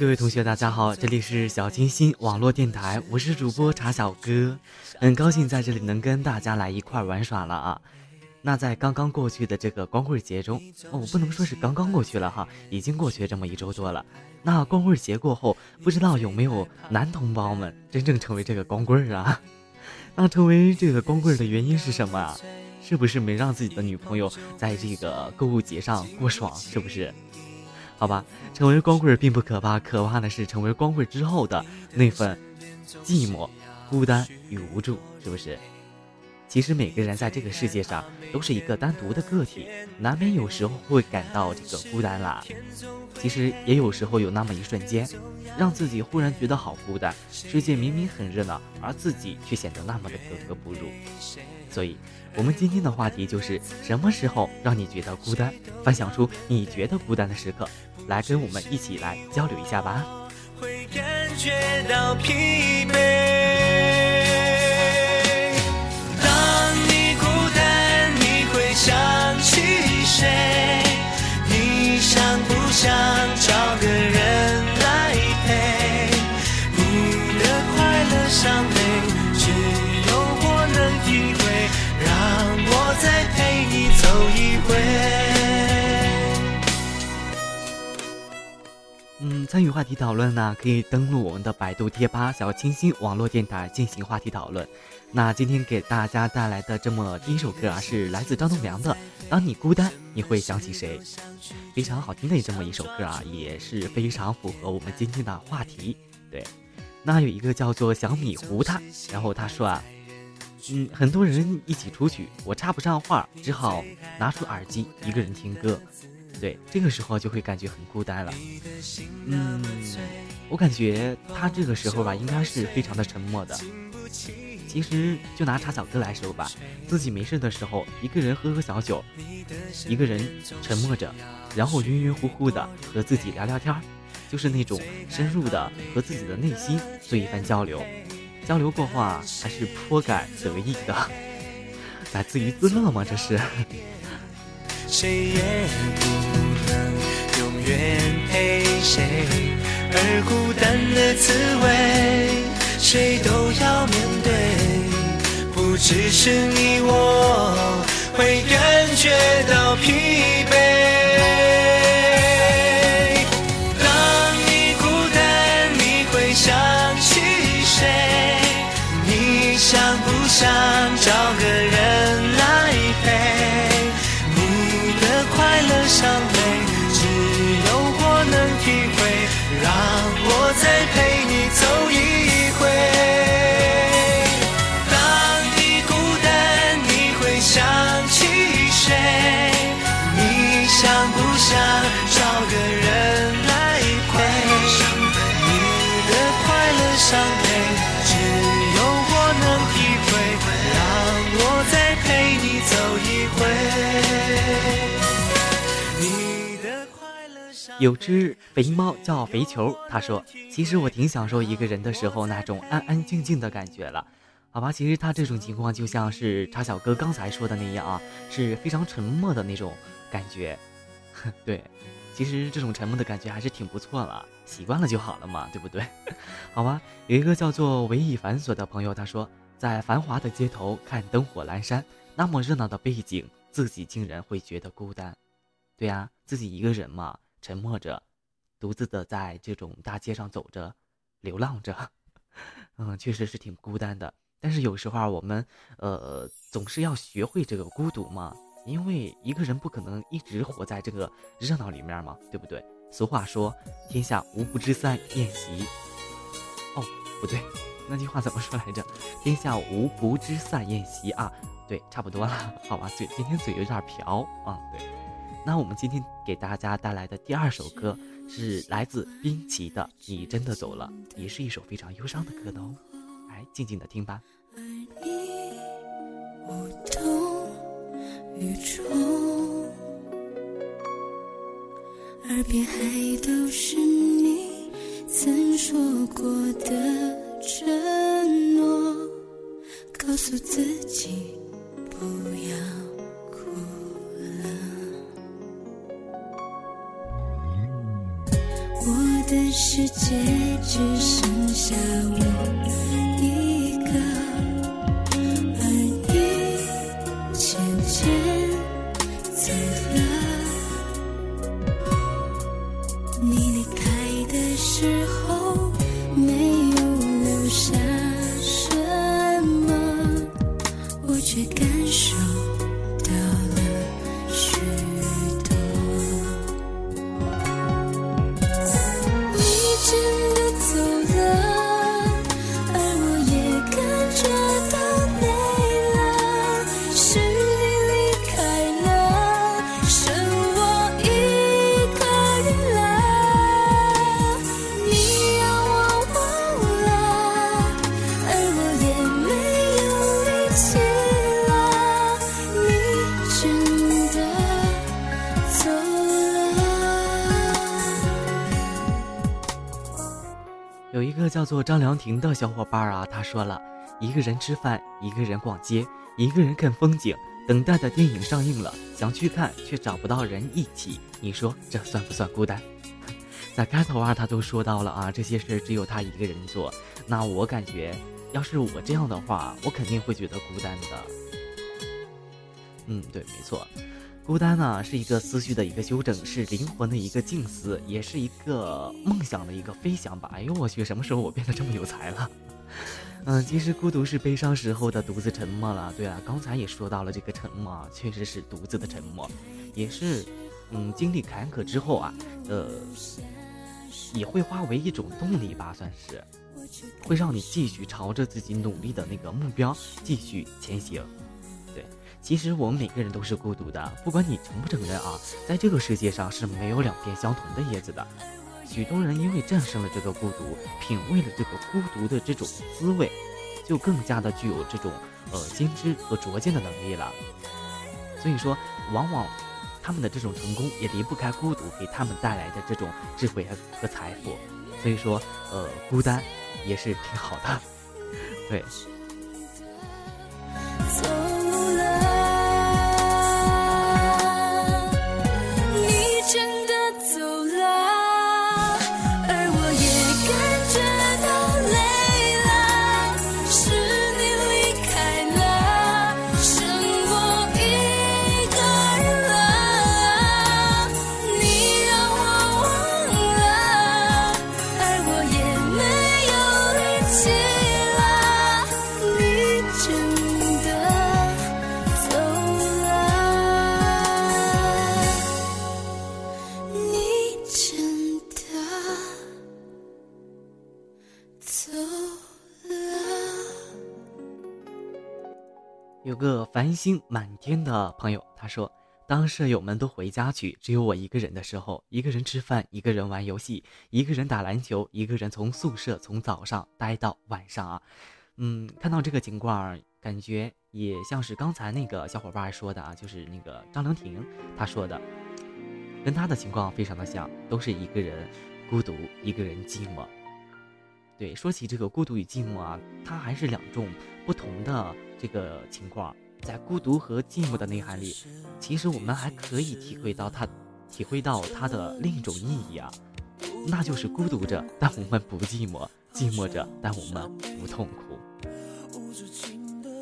各位同学，大家好，这里是小清新网络电台，我是主播茶小哥，很高兴在这里能跟大家来一块玩耍了啊。那在刚刚过去的这个光棍节中，哦，我不能说是刚刚过去了哈，已经过去这么一周多了。那光棍节过后，不知道有没有男同胞们真正成为这个光棍啊？那成为这个光棍的原因是什么啊？是不是没让自己的女朋友在这个购物节上过爽？是不是？好吧，成为光棍并不可怕，可怕的是成为光棍之后的那份寂寞、孤单与无助，是不是？其实每个人在这个世界上都是一个单独的个体，难免有时候会感到这个孤单啦。其实也有时候有那么一瞬间，让自己忽然觉得好孤单，世界明明很热闹，而自己却显得那么的格格不入。所以，我们今天的话题就是什么时候让你觉得孤单？分享出你觉得孤单的时刻。来跟我们一起来交流一下吧。会感觉到疲惫。参与话题讨论呢，可以登录我们的百度贴吧“小清新网络电台”进行话题讨论。那今天给大家带来的这么第一首歌啊，是来自张栋梁的《当你孤单，你会想起谁》，非常好听的这么一首歌啊，也是非常符合我们今天的话题。对，那有一个叫做小米糊他，然后他说啊，嗯，很多人一起出去，我插不上话，只好拿出耳机一个人听歌。对，这个时候就会感觉很孤单了。嗯，我感觉他这个时候吧，应该是非常的沉默的。其实就拿茶小哥来说吧，自己没事的时候，一个人喝喝小酒，一个人沉默着，然后晕晕乎乎的和自己聊聊天就是那种深入的和自己的内心做一番交流。交流过后啊，还是颇感得意的，来自于自乐吗？这是。谁也不能永远陪谁，而孤单的滋味，谁都要面对。不只是你我会感觉到疲惫。有只肥猫叫肥球，他说：“其实我挺享受一个人的时候那种安安静静的感觉了。”好吧，其实他这种情况就像是茶小哥刚才说的那样啊，是非常沉默的那种感觉。对，其实这种沉默的感觉还是挺不错了，习惯了就好了嘛，对不对？好吧，有一个叫做唯一繁琐的朋友，他说，在繁华的街头看灯火阑珊，那么热闹的背景，自己竟然会觉得孤单。对呀，自己一个人嘛，沉默着，独自的在这种大街上走着，流浪着，嗯，确实是挺孤单的。但是有时候，我们呃总是要学会这个孤独嘛。因为一个人不可能一直活在这个热闹里面嘛，对不对？俗话说，天下无不知散宴席。哦，不对，那句话怎么说来着？天下无不知散宴席啊，对，差不多了，好吧，嘴今天嘴有点瓢啊，对。那我们今天给大家带来的第二首歌是来自滨崎的《你真的走了》，也是一首非常忧伤的歌哦，来静静的听吧。耳边还都是你曾说过的承诺，告诉自己不要世界只剩下我一个而你渐渐走了。你有一个叫做张良婷的小伙伴啊，他说了一个人吃饭，一个人逛街，一个人看风景，等待的电影上映了，想去看却找不到人一起，你说这算不算孤单？在开头啊，他都说到了啊，这些事只有他一个人做。那我感觉，要是我这样的话，我肯定会觉得孤单的。嗯，对，没错。孤单呢，是一个思绪的一个修正，是灵魂的一个静思，也是一个梦想的一个飞翔吧。哎呦我去，什么时候我变得这么有才了？嗯，其实孤独是悲伤时候的独自沉默了。对啊，刚才也说到了这个沉默，确实是独自的沉默，也是，嗯，经历坎坷之后啊，呃，也会化为一种动力吧，算是，会让你继续朝着自己努力的那个目标继续前行。其实我们每个人都是孤独的，不管你承不承认啊，在这个世界上是没有两片相同的叶子的。许多人因为战胜了这个孤独，品味了这个孤独的这种滋味，就更加的具有这种呃先知和拙见的能力了。所以说，往往他们的这种成功也离不开孤独给他们带来的这种智慧和和财富。所以说，呃，孤单也是挺好的，对。繁星满天的朋友，他说：“当舍友们都回家去，只有我一个人的时候，一个人吃饭，一个人玩游戏，一个人打篮球，一个人从宿舍从早上待到晚上啊。”嗯，看到这个情况，感觉也像是刚才那个小伙伴说的啊，就是那个张良婷他说的，跟他的情况非常的像，都是一个人孤独，一个人寂寞。对，说起这个孤独与寂寞啊，它还是两种不同的这个情况。在孤独和寂寞的内涵里，其实我们还可以体会到它体会到它的另一种意义啊，那就是孤独着，但我们不寂寞；寂寞着，但我们不痛苦。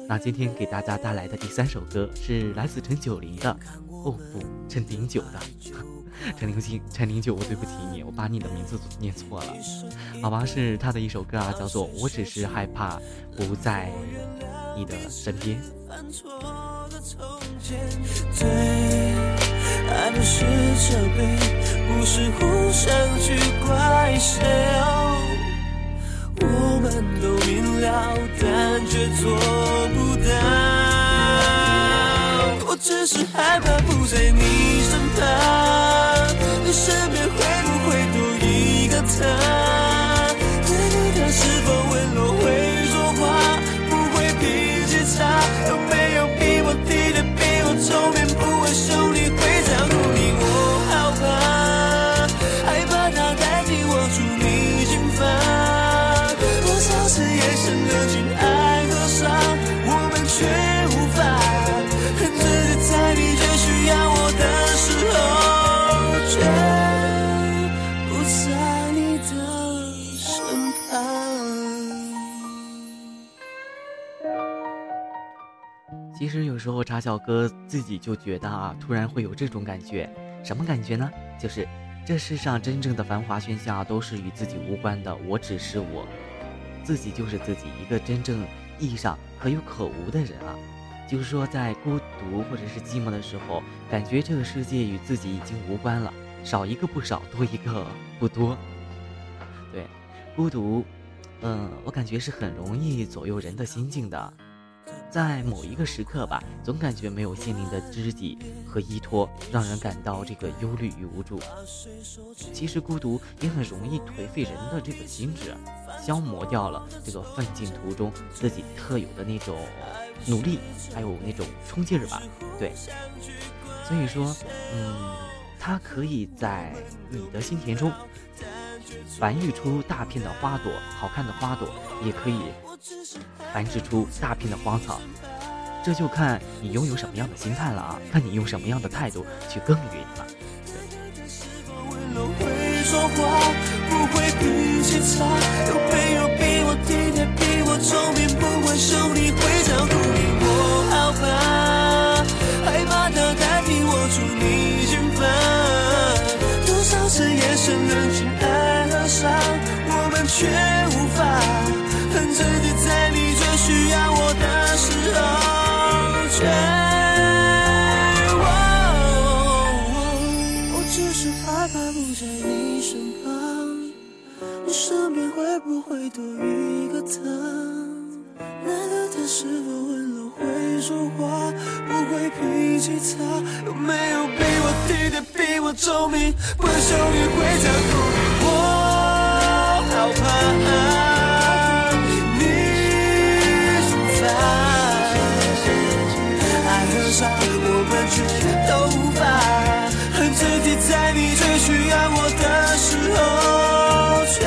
那今天给大家带来的第三首歌是来自陈九龄的，哦不，陈零九的，陈零九，陈零九，我对不起你，我把你的名字念错了，好吧，是他的一首歌啊，叫做《我只是害怕不在你的身边》。犯错的从前，对爱不是责备，不是互相去怪谁。我们都明了，但却做不到。我只是害怕不在你身旁，你身边会其实有时候茶小哥自己就觉得啊，突然会有这种感觉，什么感觉呢？就是这世上真正的繁华喧嚣都是与自己无关的，我只是我，自己就是自己，一个真正意义上可有可无的人啊。就是说，在孤独或者是寂寞的时候，感觉这个世界与自己已经无关了，少一个不少，多一个不多。对，孤独，嗯，我感觉是很容易左右人的心境的。在某一个时刻吧，总感觉没有心灵的知己和依托，让人感到这个忧虑与无助。其实孤独也很容易颓废人的这个心智，消磨掉了这个奋进途中自己特有的那种努力，还有那种冲劲儿吧。对，所以说，嗯，它可以在你的心田中繁育出大片的花朵，好看的花朵，也可以。繁殖出大片的荒草，这就看你拥有什么样的心态了啊！看你用什么样的态度去耕耘了。多少次夜深人静爱河上，我们却是害怕不在你身旁，你身边会不会多一个他？那个他是否温柔会说话，不会脾气差？有没有比我体贴，比我聪明，不会凶你，会照顾你？我好怕你心烦，爱河上我们却都自己，在你最需要我的时候，却。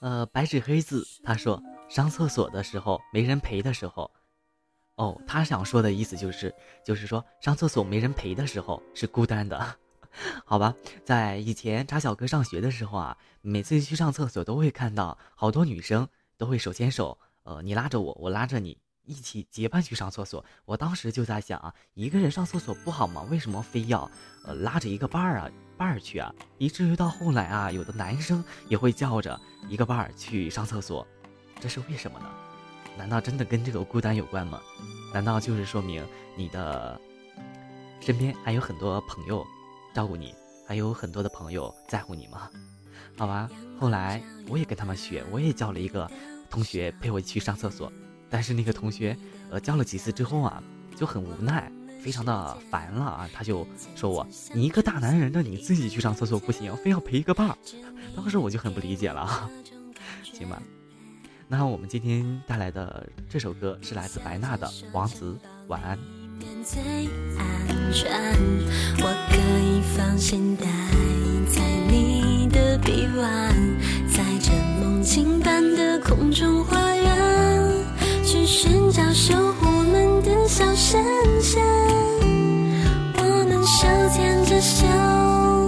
呃，白纸黑字，他说上厕所的时候没人陪的时候，哦，他想说的意思就是，就是说上厕所没人陪的时候是孤单的，好吧？在以前查小哥上学的时候啊，每次去上厕所都会看到好多女生都会手牵手，呃，你拉着我，我拉着你。一起结伴去上厕所，我当时就在想啊，一个人上厕所不好吗？为什么非要呃拉着一个伴儿啊伴儿去啊？以至于到后来啊，有的男生也会叫着一个伴儿去上厕所，这是为什么呢？难道真的跟这个孤单有关吗？难道就是说明你的身边还有很多朋友照顾你，还有很多的朋友在乎你吗？好吧，后来我也跟他们学，我也叫了一个同学陪我去上厕所。但是那个同学，呃，教了几次之后啊，就很无奈，非常的烦了啊，他就说我，你一个大男人的你自己去上厕所不行，非要陪一个伴儿。当时我就很不理解了，行吧？那我们今天带来的这首歌是来自白娜的《王子》，晚安。最安全，我可以放心待在你的臂弯，在这梦。境般的空中花园，去寻找守护我们的小神仙。我们手牵着手，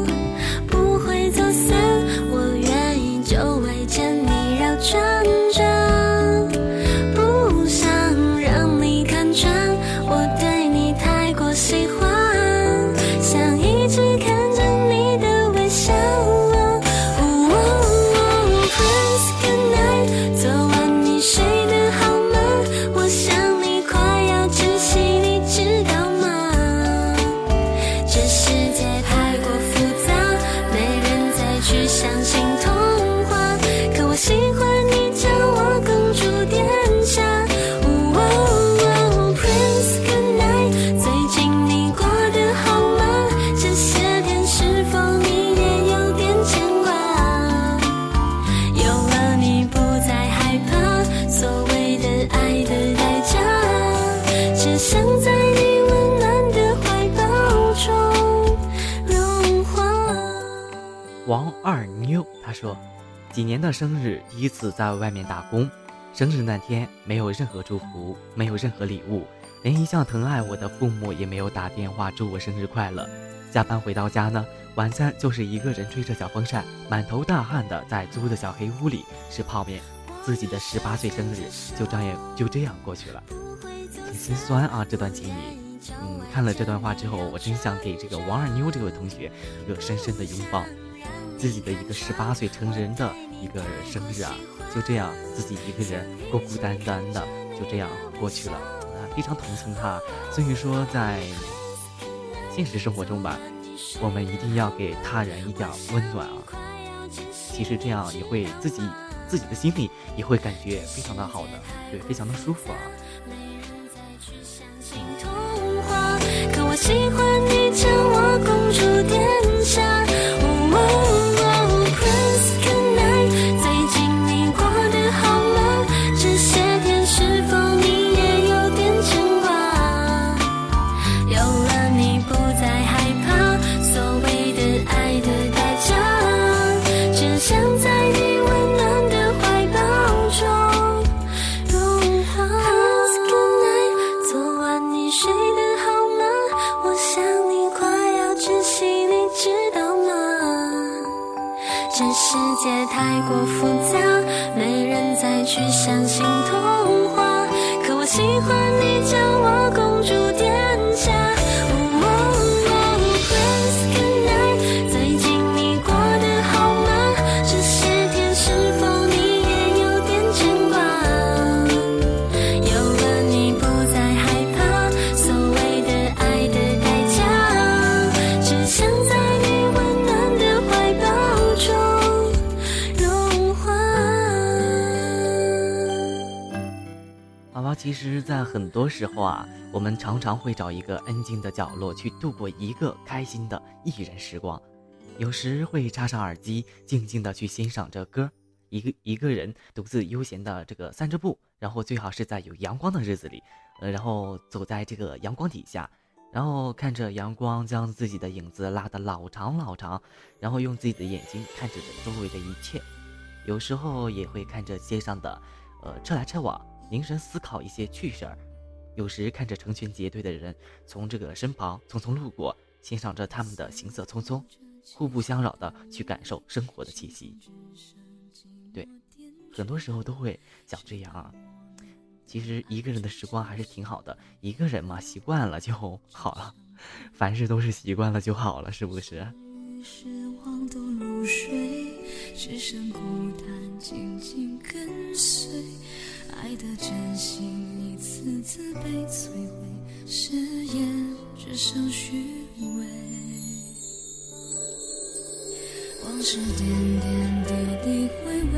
生日第一次在外面打工，生日那天没有任何祝福，没有任何礼物，连一向疼爱我的父母也没有打电话祝我生日快乐。下班回到家呢，晚餐就是一个人吹着小风扇，满头大汗的在租的小黑屋里吃泡面。自己的十八岁生日就这样就这样过去了，挺心酸啊，这段经历。嗯，看了这段话之后，我真想给这个王二妞这位同学一个深深的拥抱。自己的一个十八岁成人的一个生日啊，就这样自己一个人孤孤单单的就这样过去了啊，非常同情他。所以说，在现实生活中吧，我们一定要给他人一点温暖啊。其实这样也会自己自己的心里也会感觉非常的好的，对，非常的舒服啊。童其实，在很多时候啊，我们常常会找一个安静的角落去度过一个开心的一人时光。有时会插上耳机，静静的去欣赏着歌，一个一个人独自悠闲的这个散着步，然后最好是在有阳光的日子里，呃，然后走在这个阳光底下，然后看着阳光将自己的影子拉得老长老长，然后用自己的眼睛看着周围的一切。有时候也会看着街上的，呃，车来车往。凝神思考一些趣事儿，有时看着成群结队的人从这个身旁匆匆路过，欣赏着他们的行色匆匆，互不相扰的去感受生活的气息。对，很多时候都会想这样啊。其实一个人的时光还是挺好的，一个人嘛，习惯了就好了，凡事都是习惯了就好了，是不是？失望都入睡，只剩孤单紧紧跟随。爱的真心一次次被摧毁，誓言只剩虚伪。往事点点滴滴回味，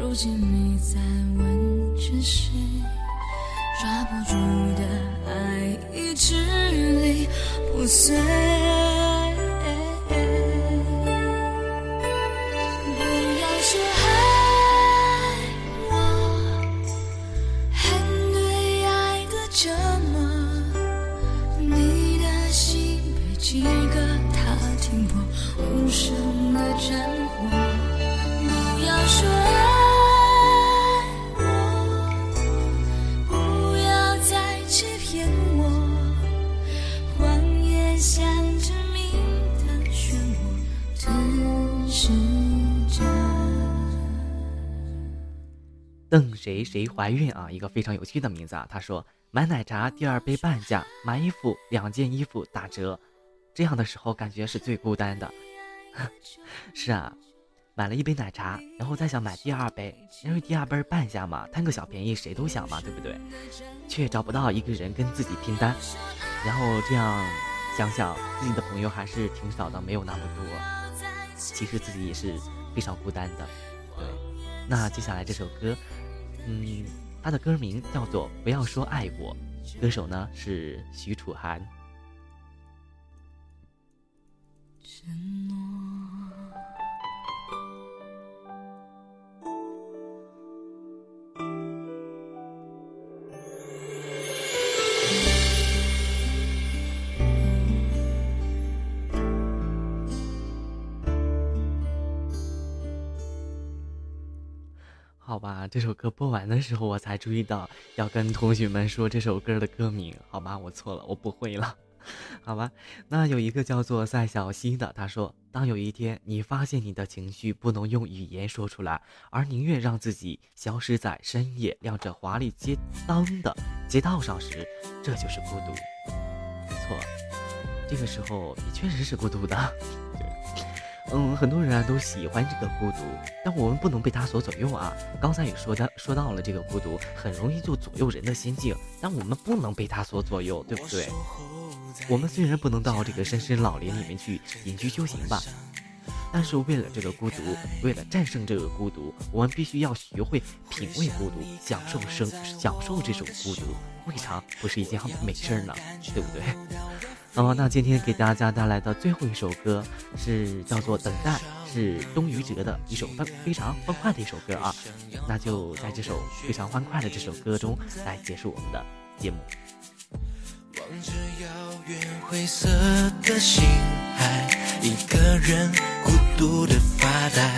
如今你在问着谁？抓不住的爱已支离破碎。谁谁怀孕啊，一个非常有趣的名字啊。他说买奶茶第二杯半价，买衣服两件衣服打折，这样的时候感觉是最孤单的。是啊，买了一杯奶茶，然后再想买第二杯，因为第二杯半价嘛，贪个小便宜谁都想嘛，对不对？却找不到一个人跟自己拼单，然后这样想想自己的朋友还是挺少的，没有那么多。其实自己也是非常孤单的。对，那接下来这首歌，嗯，他的歌名叫做《不要说爱我》，歌手呢是许楚涵。好吧，这首歌播完的时候，我才注意到要跟同学们说这首歌的歌名。好吧，我错了，我不会了。好吧，那有一个叫做赛小溪的，他说：当有一天你发现你的情绪不能用语言说出来，而宁愿让自己消失在深夜亮着华丽街灯的街道上时，这就是孤独。没错，这个时候你确实是孤独的。嗯，很多人啊都喜欢这个孤独，但我们不能被他所左右啊。刚才也说的说到了，这个孤独很容易就左右人的心境，但我们不能被他所左右，对不对？我们虽然不能到这个深深老林里面去隐居修行吧，但是为了这个孤独，为了战胜这个孤独，我们必须要学会品味孤独，享受生，享受这种孤独，未尝不是一件美事呢，对不对？好，那今天给大家带来的最后一首歌是叫做《等待》，是东于哲的一首非非常欢快的一首歌啊。那就在这首非常欢快的这首歌中来结束我们的节目。望着遥远灰色的星海，一个人孤独的发呆。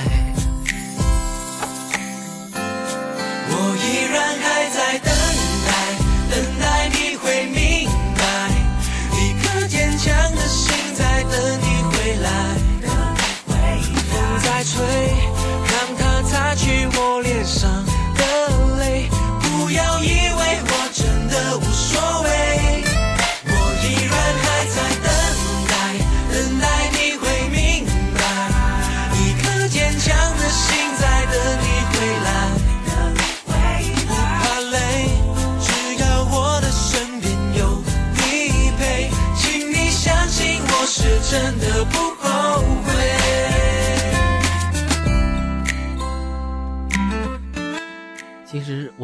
我依然还在等吹，让它擦去我脸上的泪，不要以为我真的无所谓。我依然还在等待，等待你会明白，一颗坚强的心在等你回来。不怕累，只要我的身边有你陪，请你相信我是真的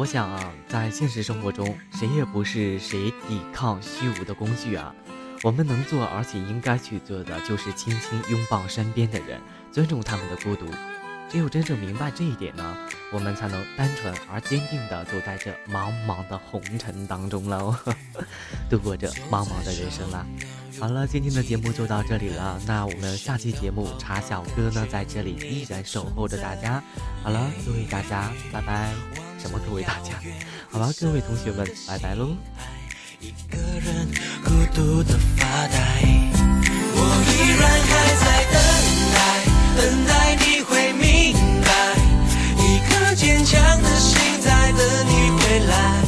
我想啊，在现实生活中，谁也不是谁抵抗虚无的工具啊。我们能做而且应该去做的，就是轻轻拥抱身边的人，尊重他们的孤独。只有真正明白这一点呢，我们才能单纯而坚定地走在这茫茫的红尘当中喽，度过这茫茫的人生啦。好了，今天的节目就到这里了。那我们下期节目茶小哥呢，在这里依然守候着大家。好了，各位大家，拜拜。什么各位大家？好吧，各位同学们，拜拜喽。一个人孤独的发呆，我依然还在等待，等待你会明白，一颗坚强的心在等你回来。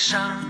上